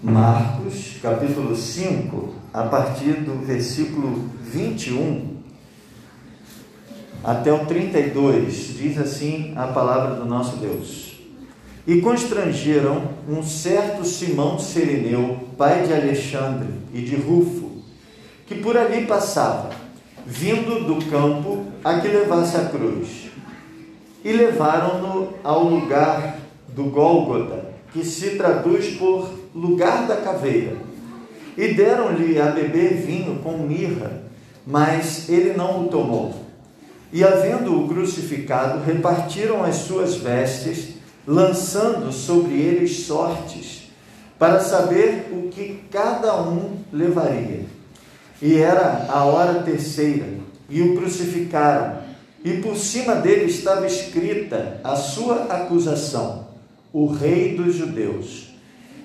Marcos, capítulo 5, a partir do versículo 21 até o 32, diz assim a palavra do nosso Deus. E constrangeram um certo Simão Sereneu, pai de Alexandre e de Rufo, que por ali passava, vindo do campo a que levasse a cruz. E levaram-no ao lugar do Gólgota, que se traduz por lugar da caveira. E deram-lhe a beber vinho com mirra, mas ele não o tomou. E, havendo-o crucificado, repartiram as suas vestes, lançando sobre eles sortes, para saber o que cada um levaria. E era a hora terceira, e o crucificaram, e por cima dele estava escrita a sua acusação: o Rei dos Judeus.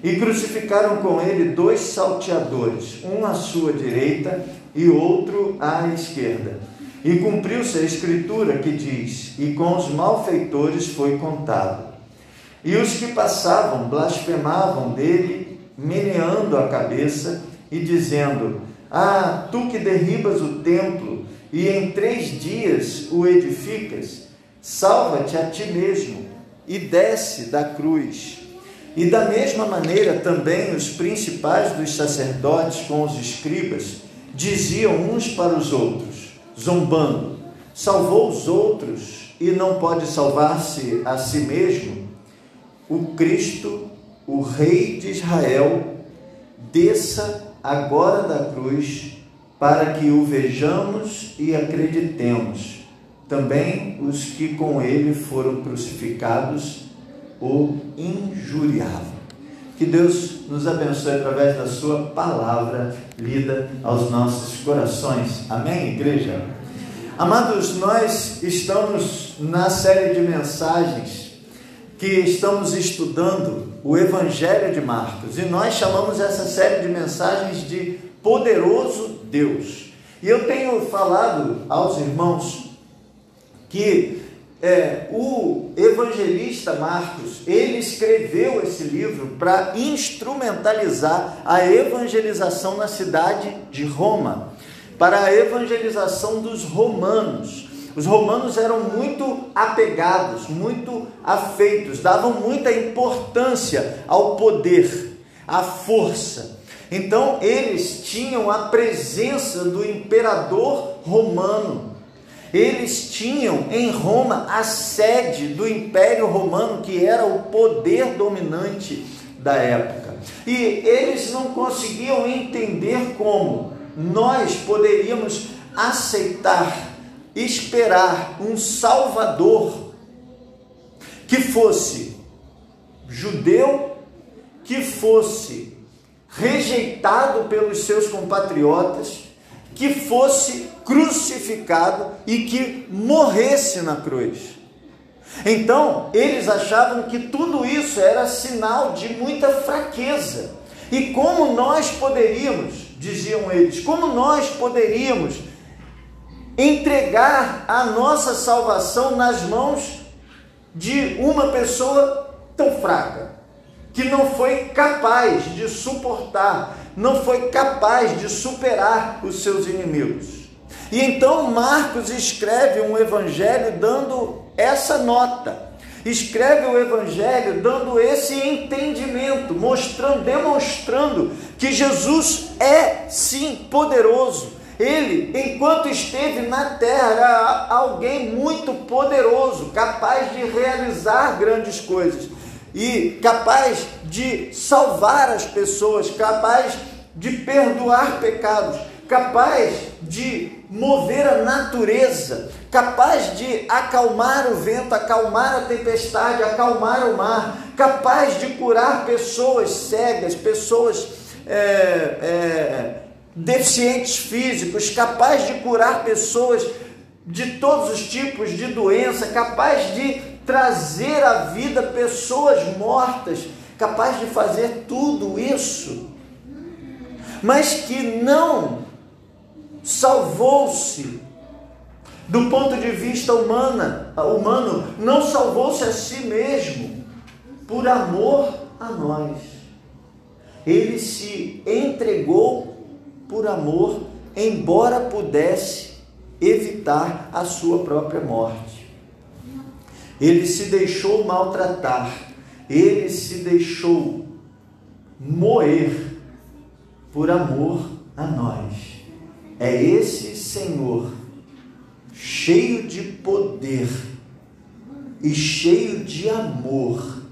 E crucificaram com ele dois salteadores, um à sua direita e outro à esquerda. E cumpriu-se a escritura que diz: E com os malfeitores foi contado. E os que passavam blasfemavam dele, meneando a cabeça e dizendo: Ah, tu que derribas o templo e em três dias o edificas, salva-te a ti mesmo e desce da cruz. E da mesma maneira também os principais dos sacerdotes com os escribas diziam uns para os outros, zombando: Salvou os outros e não pode salvar-se a si mesmo? O Cristo, o Rei de Israel, desça agora da cruz para que o vejamos e acreditemos. Também os que com ele foram crucificados o injuriavam. Que Deus nos abençoe através da Sua palavra lida aos nossos corações. Amém, igreja? Amados, nós estamos na série de mensagens que estamos estudando o Evangelho de Marcos e nós chamamos essa série de mensagens de Poderoso Deus. E eu tenho falado aos irmãos que é, o evangelista Marcos, ele escreveu esse livro para instrumentalizar a evangelização na cidade de Roma, para a evangelização dos romanos. Os romanos eram muito apegados, muito afeitos, davam muita importância ao poder, à força. Então, eles tinham a presença do imperador romano eles tinham em Roma a sede do Império Romano, que era o poder dominante da época. E eles não conseguiam entender como nós poderíamos aceitar, esperar um Salvador que fosse judeu, que fosse rejeitado pelos seus compatriotas, que fosse crucificado e que morresse na cruz. Então, eles achavam que tudo isso era sinal de muita fraqueza. E como nós poderíamos, diziam eles, como nós poderíamos entregar a nossa salvação nas mãos de uma pessoa tão fraca, que não foi capaz de suportar, não foi capaz de superar os seus inimigos. E então Marcos escreve um evangelho dando essa nota. Escreve o evangelho dando esse entendimento, mostrando, demonstrando que Jesus é sim poderoso. Ele, enquanto esteve na terra, era alguém muito poderoso, capaz de realizar grandes coisas e capaz de salvar as pessoas, capaz de perdoar pecados, capaz de mover a natureza, capaz de acalmar o vento, acalmar a tempestade, acalmar o mar, capaz de curar pessoas cegas, pessoas é, é, deficientes físicos, capaz de curar pessoas de todos os tipos de doença, capaz de trazer à vida pessoas mortas, capaz de fazer tudo isso, mas que não salvou-se do ponto de vista humana, humano, não salvou-se a si mesmo por amor a nós. ele se entregou por amor, embora pudesse evitar a sua própria morte. Ele se deixou maltratar, ele se deixou moer por amor a nós. É esse Senhor, cheio de poder e cheio de amor.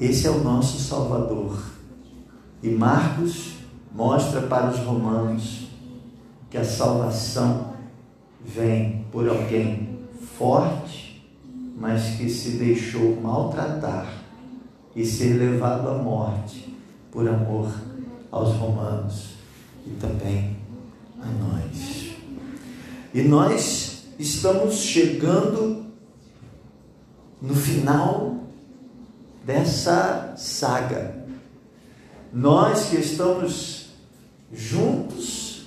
Esse é o nosso Salvador. E Marcos mostra para os romanos que a salvação vem por alguém forte, mas que se deixou maltratar e ser levado à morte por amor aos romanos e também a nós. E nós estamos chegando no final dessa saga. Nós que estamos juntos,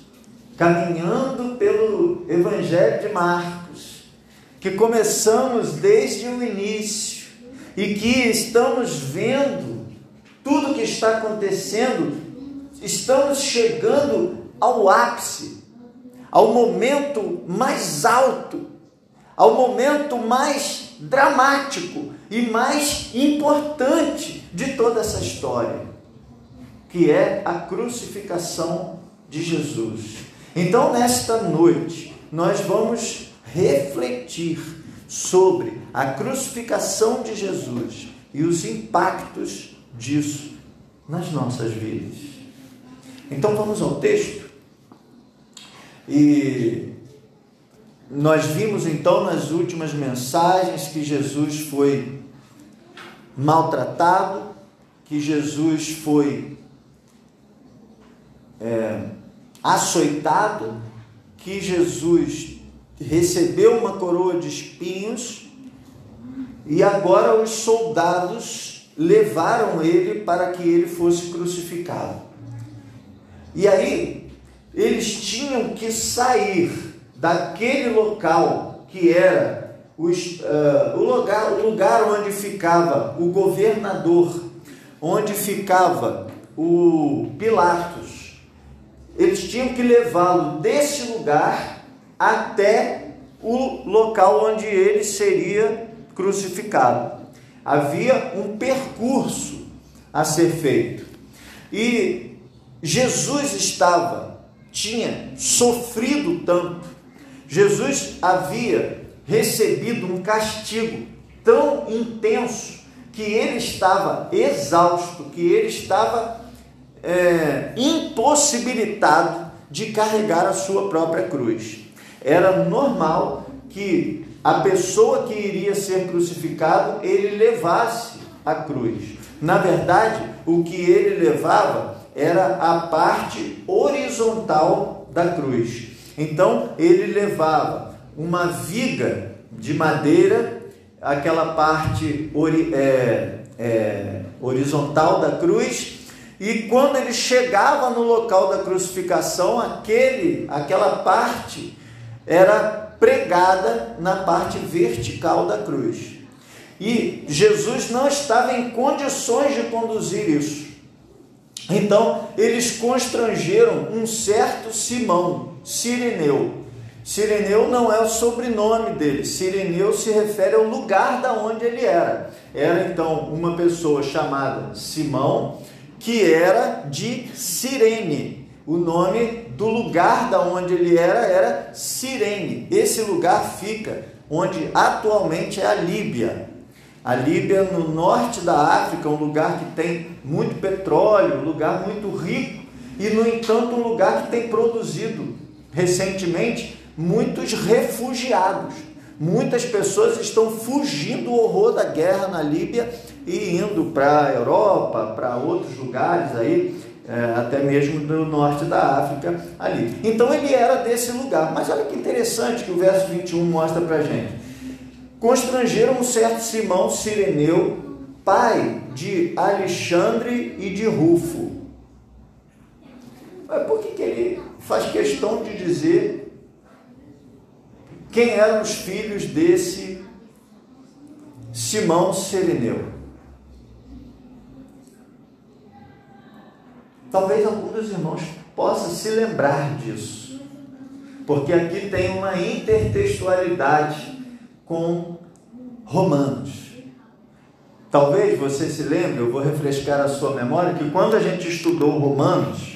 caminhando pelo Evangelho de Marcos, que começamos desde o início e que estamos vendo tudo que está acontecendo, estamos chegando ao ápice, ao momento mais alto, ao momento mais dramático e mais importante de toda essa história, que é a crucificação de Jesus. Então, nesta noite, nós vamos refletir sobre a crucificação de Jesus e os impactos disso nas nossas vidas. Então, vamos ao texto. E nós vimos então nas últimas mensagens que Jesus foi maltratado, que Jesus foi é, açoitado, que Jesus recebeu uma coroa de espinhos e agora os soldados levaram ele para que ele fosse crucificado. E aí eles tinham que sair daquele local que era os, uh, o, lugar, o lugar onde ficava o governador, onde ficava o Pilatos. Eles tinham que levá-lo desse lugar até o local onde ele seria crucificado. Havia um percurso a ser feito. E Jesus estava, tinha sofrido tanto, Jesus havia recebido um castigo tão intenso que ele estava exausto, que ele estava é, impossibilitado de carregar a sua própria cruz. Era normal que a pessoa que iria ser crucificado, ele levasse a cruz. Na verdade, o que ele levava era a parte horizontal da cruz. Então ele levava uma viga de madeira, aquela parte ori, é, é, horizontal da cruz, e quando ele chegava no local da crucificação, aquele, aquela parte era pregada na parte vertical da cruz. E Jesus não estava em condições de conduzir isso. Então, eles constrangeram um certo Simão, Sireneu. Sireneu não é o sobrenome dele, Sireneu se refere ao lugar da onde ele era. Era então uma pessoa chamada Simão, que era de Cirene. O nome do lugar da onde ele era era Cirene. Esse lugar fica onde atualmente é a Líbia. A Líbia, no norte da África, um lugar que tem muito petróleo, um lugar muito rico, e no entanto, um lugar que tem produzido recentemente muitos refugiados. Muitas pessoas estão fugindo do horror da guerra na Líbia e indo para a Europa, para outros lugares aí, é, até mesmo do norte da África ali. Então ele era desse lugar. Mas olha que interessante que o verso 21 mostra para gente. Constrangeram um certo Simão Sireneu, pai de Alexandre e de Rufo. Mas por que, que ele faz questão de dizer quem eram os filhos desse Simão Sereneu. Talvez algum dos irmãos possa se lembrar disso, porque aqui tem uma intertextualidade com Romanos. Talvez você se lembre, eu vou refrescar a sua memória, que quando a gente estudou Romanos,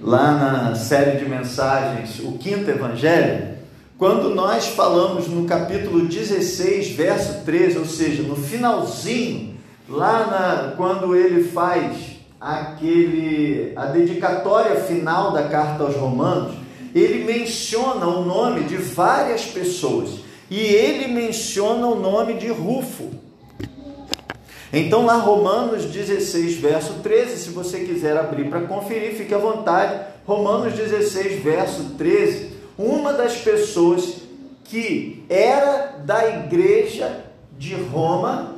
lá na série de mensagens, o quinto evangelho, quando nós falamos no capítulo 16, verso 13, ou seja, no finalzinho, lá na, quando ele faz aquele a dedicatória final da carta aos Romanos, ele menciona o nome de várias pessoas e ele menciona o nome de Rufo. Então, lá Romanos 16, verso 13, se você quiser abrir para conferir, fique à vontade. Romanos 16, verso 13. Uma das pessoas que era da igreja de Roma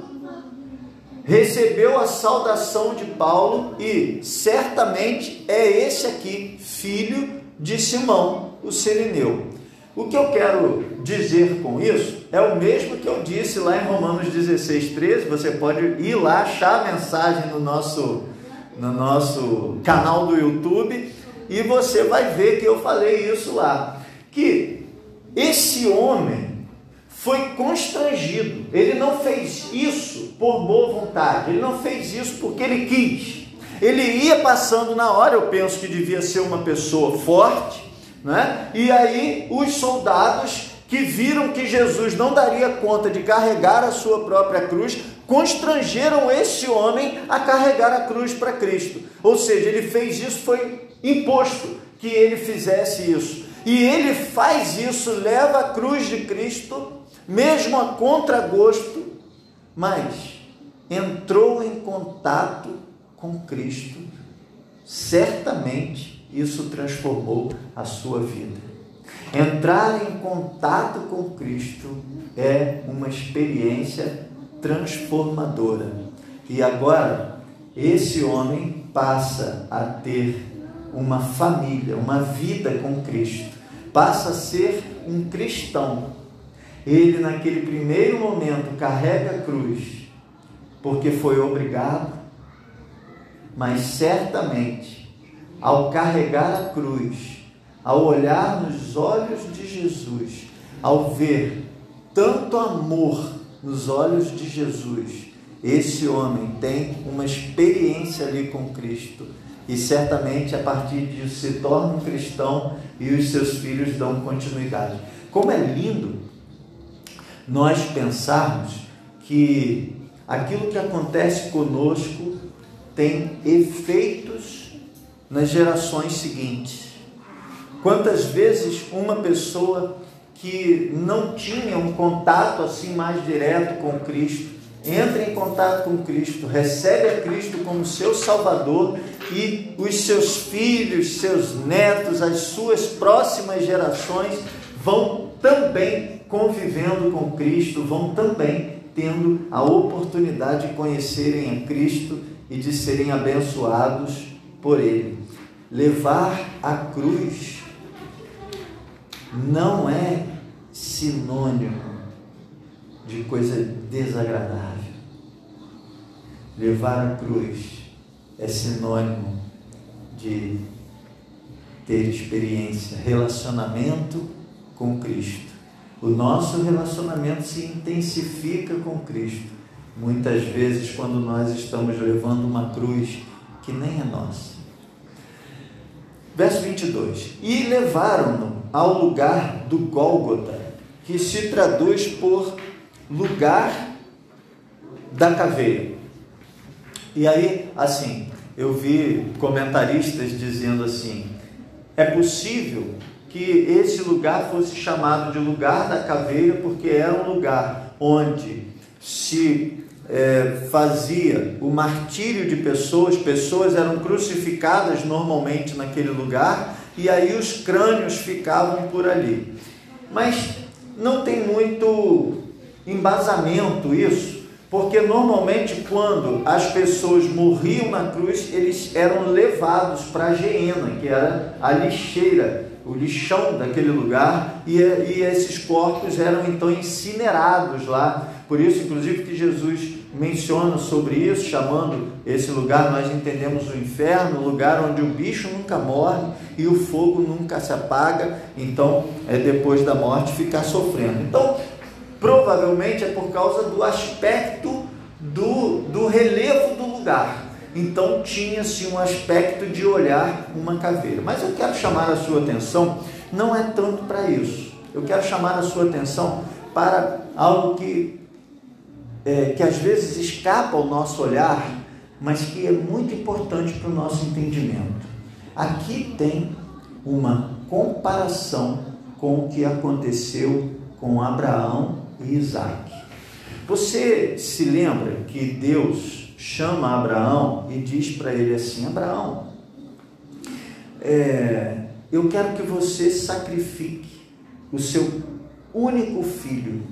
recebeu a saudação de Paulo e certamente é esse aqui, filho de Simão, o Sirineu. O que eu quero dizer com isso é o mesmo que eu disse lá em Romanos 16, 13. Você pode ir lá achar a mensagem no nosso, no nosso canal do YouTube e você vai ver que eu falei isso lá. Que esse homem foi constrangido. Ele não fez isso por boa vontade. Ele não fez isso porque ele quis. Ele ia passando na hora, eu penso que devia ser uma pessoa forte, né? E aí os soldados que viram que Jesus não daria conta de carregar a sua própria cruz, constrangeram esse homem a carregar a cruz para Cristo. Ou seja, ele fez isso, foi imposto que ele fizesse isso. E ele faz isso, leva a cruz de Cristo, mesmo a contragosto, mas entrou em contato com Cristo. Certamente isso transformou a sua vida. Entrar em contato com Cristo é uma experiência transformadora. E agora, esse homem passa a ter uma família, uma vida com Cristo, passa a ser um cristão. Ele, naquele primeiro momento, carrega a cruz, porque foi obrigado, mas certamente, ao carregar a cruz, ao olhar nos olhos de Jesus, ao ver tanto amor nos olhos de Jesus, esse homem tem uma experiência ali com Cristo e certamente a partir disso se torna um cristão e os seus filhos dão continuidade. Como é lindo nós pensarmos que aquilo que acontece conosco tem efeitos nas gerações seguintes. Quantas vezes uma pessoa que não tinha um contato assim mais direto com Cristo, entra em contato com Cristo, recebe a Cristo como seu Salvador e os seus filhos, seus netos, as suas próximas gerações vão também convivendo com Cristo, vão também tendo a oportunidade de conhecerem a Cristo e de serem abençoados por Ele. Levar a cruz não é sinônimo de coisa desagradável. Levar a cruz é sinônimo de ter experiência, relacionamento com Cristo. O nosso relacionamento se intensifica com Cristo, muitas vezes quando nós estamos levando uma cruz que nem é nossa. Verso 22: E levaram-no ao lugar do Gólgota, que se traduz por lugar da caveira. E aí, assim, eu vi comentaristas dizendo assim: é possível que esse lugar fosse chamado de lugar da caveira, porque era um lugar onde se é, fazia o martírio de pessoas, pessoas eram crucificadas normalmente naquele lugar, e aí os crânios ficavam por ali. Mas não tem muito embasamento isso, porque normalmente quando as pessoas morriam na cruz, eles eram levados para a geena, que era a lixeira, o lixão daquele lugar, e, e esses corpos eram então incinerados lá. Por isso, inclusive, que Jesus menciona sobre isso, chamando esse lugar, nós entendemos o inferno, o lugar onde o bicho nunca morre e o fogo nunca se apaga, então é depois da morte ficar sofrendo. Então, provavelmente é por causa do aspecto do, do relevo do lugar. Então tinha-se um aspecto de olhar uma caveira. Mas eu quero chamar a sua atenção, não é tanto para isso. Eu quero chamar a sua atenção para algo que é, que às vezes escapa ao nosso olhar, mas que é muito importante para o nosso entendimento. Aqui tem uma comparação com o que aconteceu com Abraão e Isaac. Você se lembra que Deus chama Abraão e diz para ele assim: Abraão, é, eu quero que você sacrifique o seu único filho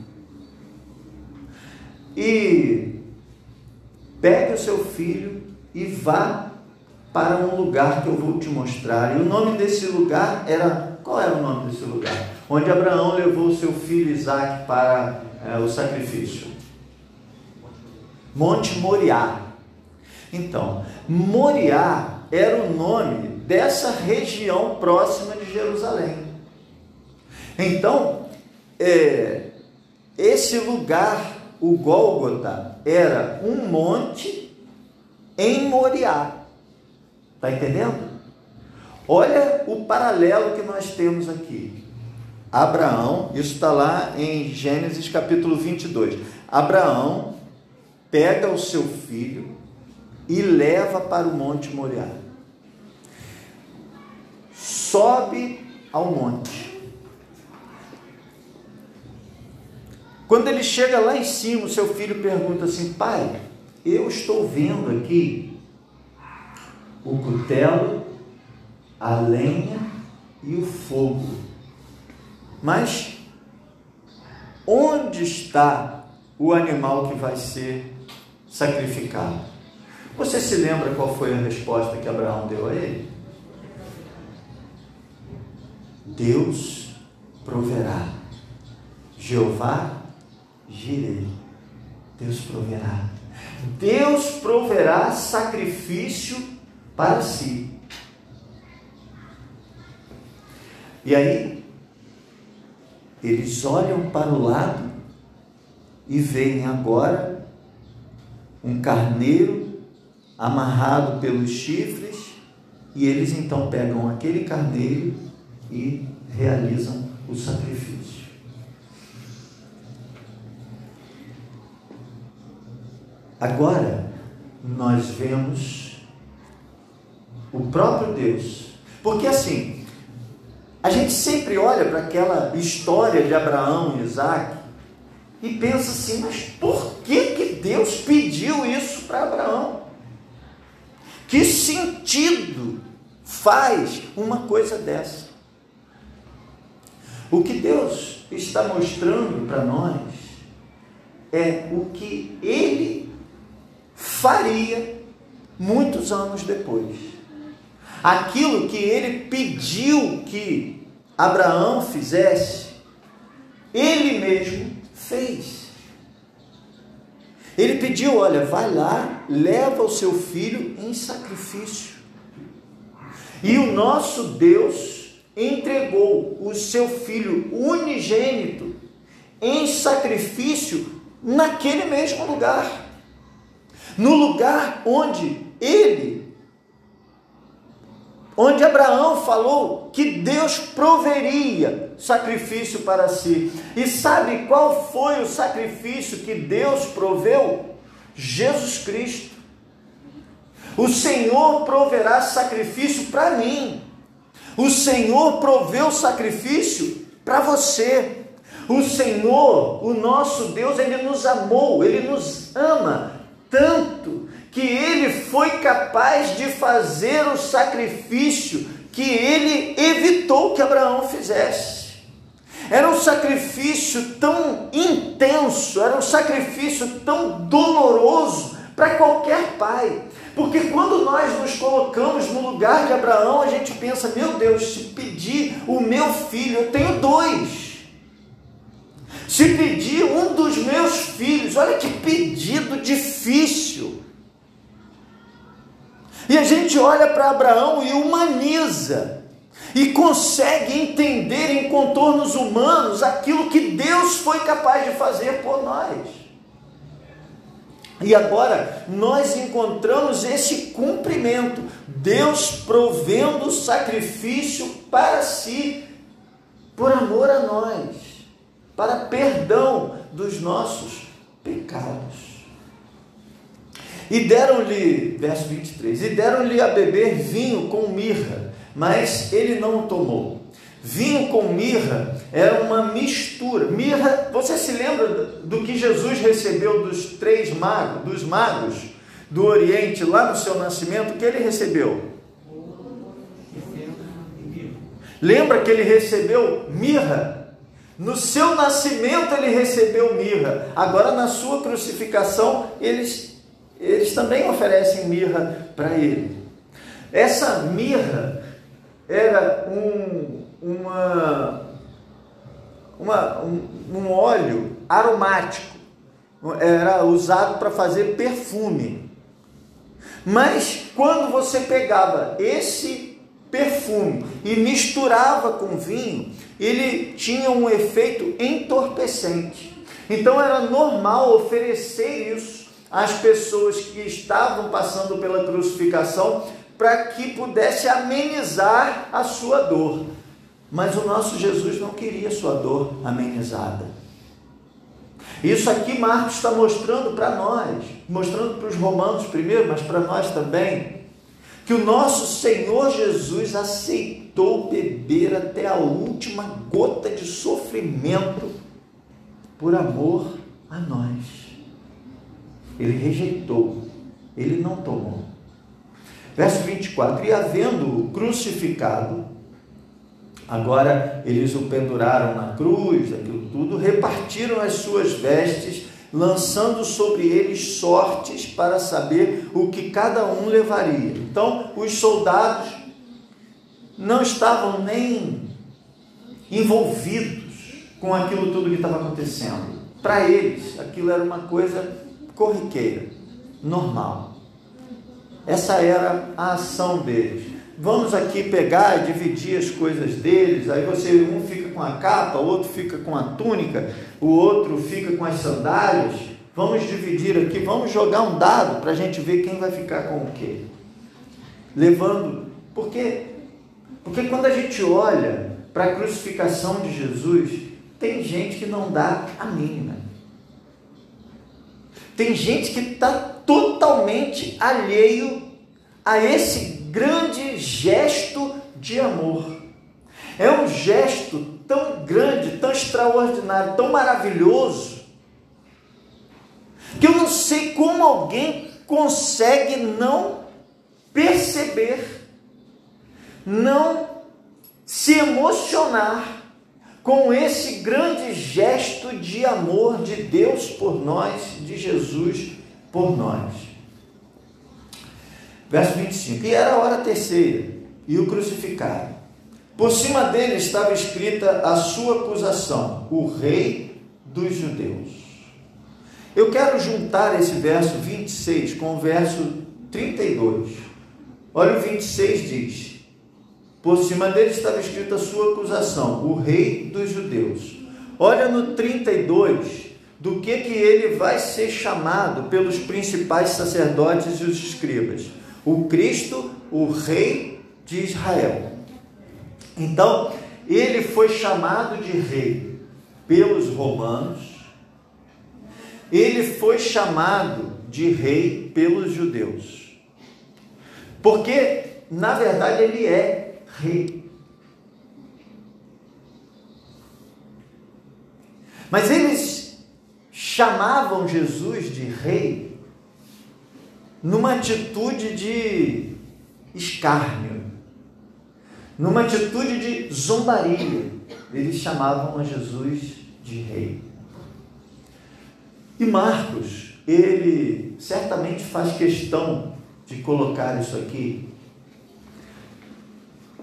e pegue o seu filho e vá para um lugar que eu vou te mostrar. E o nome desse lugar era. Qual era o nome desse lugar? Onde Abraão levou seu filho Isaac para é, o sacrifício. Monte Moriá. Então, Moriá era o nome dessa região próxima de Jerusalém. Então, é, esse lugar o Gólgota era um monte em Moriá. Está entendendo? Olha o paralelo que nós temos aqui. Abraão, isso está lá em Gênesis capítulo 22. Abraão pega o seu filho e leva para o monte Moriá. Sobe ao monte. Quando ele chega lá em cima, o seu filho pergunta assim: Pai, eu estou vendo aqui o cutelo, a lenha e o fogo, mas onde está o animal que vai ser sacrificado? Você se lembra qual foi a resposta que Abraão deu a ele? Deus proverá. Jeová girei. Deus proverá. Deus proverá sacrifício para si. E aí, eles olham para o lado e veem agora um carneiro amarrado pelos chifres, e eles então pegam aquele carneiro e realizam o sacrifício. Agora, nós vemos o próprio Deus. Porque assim, a gente sempre olha para aquela história de Abraão e Isaac e pensa assim, mas por que, Deus pediu isso para Abraão? Que sentido faz uma coisa dessa? O que Deus está mostrando para nós é o que Ele faria muitos anos depois. Aquilo que ele pediu que Abraão fizesse, ele mesmo fez. Ele pediu: olha, vai lá, leva o seu filho em sacrifício. E o nosso Deus entregou o seu filho unigênito em sacrifício naquele mesmo lugar no lugar onde ele, onde Abraão falou que Deus proveria sacrifício para si. E sabe qual foi o sacrifício que Deus proveu? Jesus Cristo. O Senhor proverá sacrifício para mim. O Senhor proveu sacrifício para você. O Senhor, o nosso Deus, ele nos amou, ele nos ama tanto que ele foi capaz de fazer o sacrifício que ele evitou que Abraão fizesse. Era um sacrifício tão intenso, era um sacrifício tão doloroso para qualquer pai. Porque quando nós nos colocamos no lugar de Abraão, a gente pensa: meu Deus, se pedir o meu filho, eu tenho dois. Se pedir um dos meus filhos. Olha que pedido difícil. E a gente olha para Abraão e humaniza e consegue entender em contornos humanos aquilo que Deus foi capaz de fazer por nós. E agora nós encontramos esse cumprimento, Deus provendo sacrifício para si, por amor a nós, para perdão dos nossos pecados. E deram-lhe, verso 23, e deram-lhe a beber vinho com mirra, mas ele não o tomou. Vinho com mirra era uma mistura. Mirra, você se lembra do que Jesus recebeu dos três magos, dos magos do Oriente, lá no seu nascimento, o que ele recebeu? Lembra que ele recebeu mirra? No seu nascimento ele recebeu mirra. Agora na sua crucificação eles, eles também oferecem mirra para ele. Essa mirra era um, uma, uma, um, um óleo aromático, era usado para fazer perfume. Mas quando você pegava esse perfume e misturava com vinho, ele tinha um efeito entorpecente. Então era normal oferecer isso às pessoas que estavam passando pela crucificação para que pudesse amenizar a sua dor. Mas o nosso Jesus não queria sua dor amenizada. Isso aqui Marcos está mostrando para nós, mostrando para os romanos primeiro, mas para nós também, que o nosso Senhor Jesus aceitou beber até a última gota de sofrimento por amor a nós. Ele rejeitou, ele não tomou. Verso 24: E havendo crucificado, agora eles o penduraram na cruz, aquilo tudo, repartiram as suas vestes, lançando sobre eles sortes para saber o que cada um levaria. Então, os soldados não estavam nem envolvidos com aquilo tudo que estava acontecendo. Para eles, aquilo era uma coisa corriqueira, normal. Essa era a ação deles. Vamos aqui pegar e dividir as coisas deles. Aí você um fica com a capa, o outro fica com a túnica, o outro fica com as sandálias. Vamos dividir aqui, vamos jogar um dado para a gente ver quem vai ficar com o quê. Levando, porque porque quando a gente olha para a crucificação de Jesus, tem gente que não dá a mínima. Tem gente que está totalmente alheio a esse grande gesto de amor. É um gesto tão grande, tão extraordinário, tão maravilhoso, que eu não sei como alguém consegue não perceber, não se emocionar com esse grande gesto de amor de Deus por nós, de Jesus por nós. Verso 25: E era a hora terceira, e o crucificaram. Por cima dele estava escrita a sua acusação: o Rei dos Judeus. Eu quero juntar esse verso 26 com o verso 32. Olha o 26 diz: por cima dele estava escrita a sua acusação, o rei dos judeus. Olha no 32 do que que ele vai ser chamado pelos principais sacerdotes e os escribas. O Cristo, o rei de Israel. Então, ele foi chamado de rei pelos romanos. Ele foi chamado de rei pelos judeus. Porque, na verdade, ele é rei. Mas eles chamavam Jesus de rei numa atitude de escárnio, numa atitude de zombaria. Eles chamavam a Jesus de rei. E Marcos, ele certamente faz questão de colocar isso aqui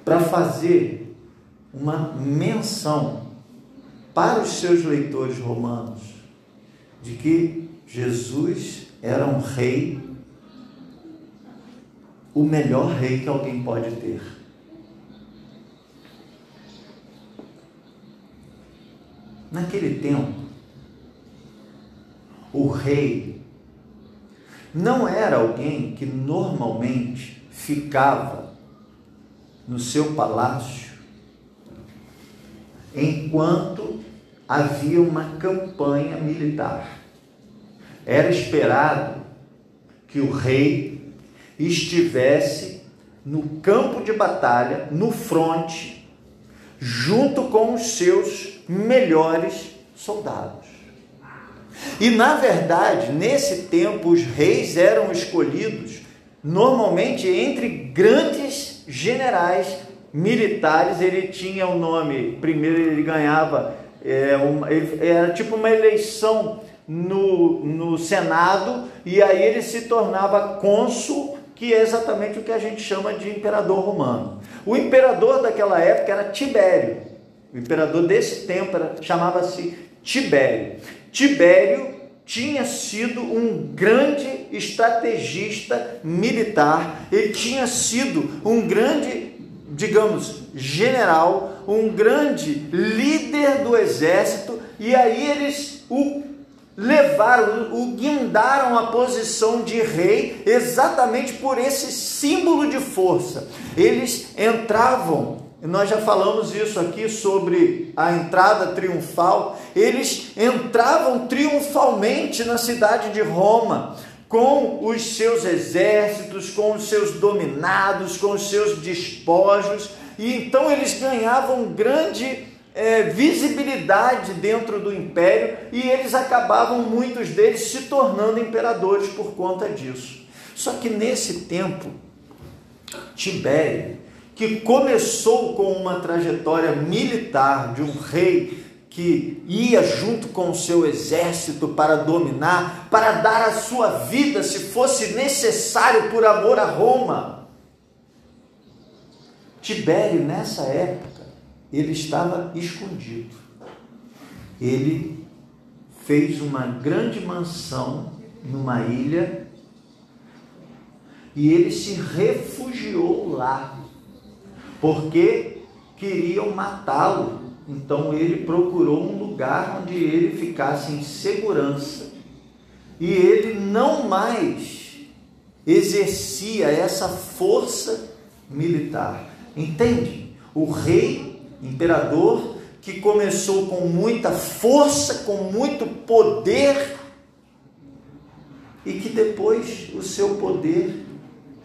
para fazer uma menção para os seus leitores romanos de que Jesus era um rei, o melhor rei que alguém pode ter. Naquele tempo, o rei não era alguém que normalmente ficava no seu palácio enquanto havia uma campanha militar. Era esperado que o rei estivesse no campo de batalha, no fronte, junto com os seus melhores soldados. E na verdade, nesse tempo, os reis eram escolhidos normalmente entre grandes generais militares. Ele tinha o um nome, primeiro ele ganhava, é, uma, ele, era tipo uma eleição no, no Senado, e aí ele se tornava cônsul, que é exatamente o que a gente chama de imperador romano. O imperador daquela época era Tibério. O imperador desse tempo chamava-se Tibério. Tibério tinha sido um grande estrategista militar, ele tinha sido um grande, digamos, general, um grande líder do exército, e aí eles o levaram, o guindaram a posição de rei exatamente por esse símbolo de força. Eles entravam nós já falamos isso aqui sobre a entrada triunfal. Eles entravam triunfalmente na cidade de Roma, com os seus exércitos, com os seus dominados, com os seus despojos, e então eles ganhavam grande é, visibilidade dentro do império e eles acabavam, muitos deles, se tornando imperadores por conta disso. Só que nesse tempo, Tibério que começou com uma trajetória militar de um rei que ia junto com o seu exército para dominar, para dar a sua vida, se fosse necessário, por amor a Roma. Tibério, nessa época, ele estava escondido. Ele fez uma grande mansão numa ilha e ele se refugiou lá porque queriam matá-lo. Então ele procurou um lugar onde ele ficasse em segurança. E ele não mais exercia essa força militar. Entende? O rei, imperador, que começou com muita força, com muito poder, e que depois o seu poder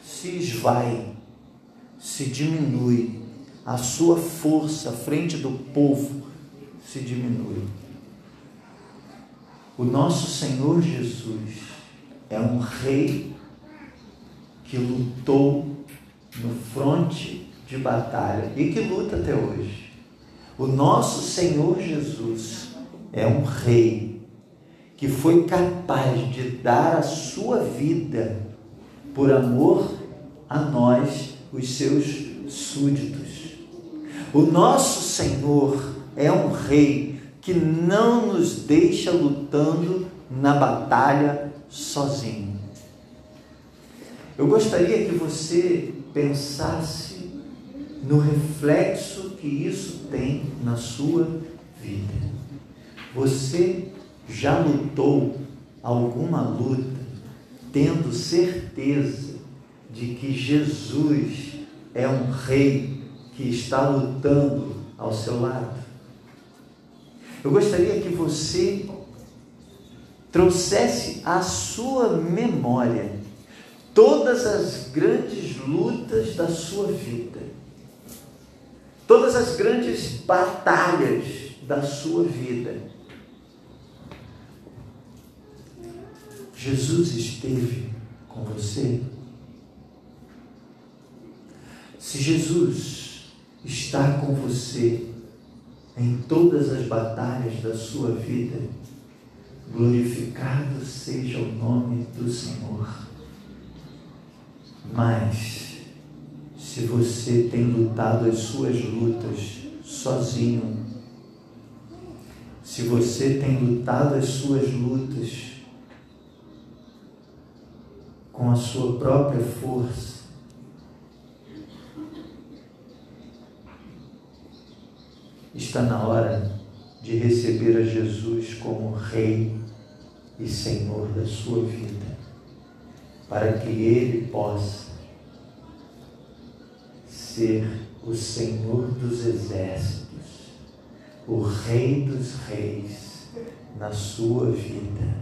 se esvai se diminui, a sua força frente do povo se diminui. O nosso Senhor Jesus é um rei que lutou no fronte de batalha e que luta até hoje. O nosso Senhor Jesus é um rei que foi capaz de dar a sua vida por amor a nós os seus súditos. O nosso Senhor é um rei que não nos deixa lutando na batalha sozinho. Eu gostaria que você pensasse no reflexo que isso tem na sua vida. Você já lutou alguma luta tendo certeza de que Jesus é um rei que está lutando ao seu lado. Eu gostaria que você trouxesse à sua memória todas as grandes lutas da sua vida, todas as grandes batalhas da sua vida. Jesus esteve com você. Se Jesus está com você em todas as batalhas da sua vida, glorificado seja o nome do Senhor. Mas, se você tem lutado as suas lutas sozinho, se você tem lutado as suas lutas com a sua própria força, está na hora de receber a Jesus como Rei e Senhor da sua vida, para que Ele possa ser o Senhor dos exércitos, o Rei dos reis na sua vida.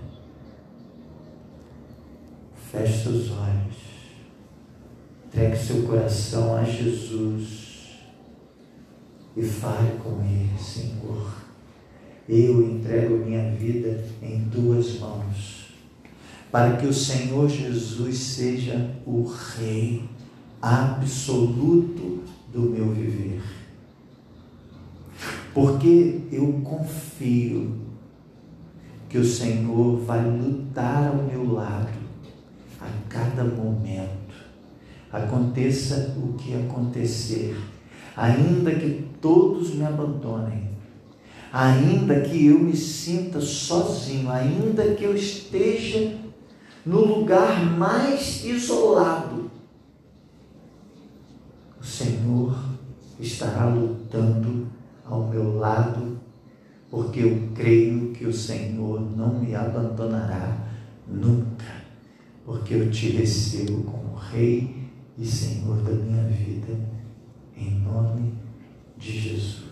Feche seus olhos, entregue seu coração a Jesus e fale com Ele, Senhor. Eu entrego minha vida em tuas mãos, para que o Senhor Jesus seja o Rei absoluto do meu viver. Porque eu confio que o Senhor vai lutar ao meu lado a cada momento. Aconteça o que acontecer, ainda que todos me abandonem, ainda que eu me sinta sozinho, ainda que eu esteja no lugar mais isolado, o Senhor estará lutando ao meu lado, porque eu creio que o Senhor não me abandonará nunca, porque eu te recebo como Rei e Senhor da minha vida, em nome de Jesus.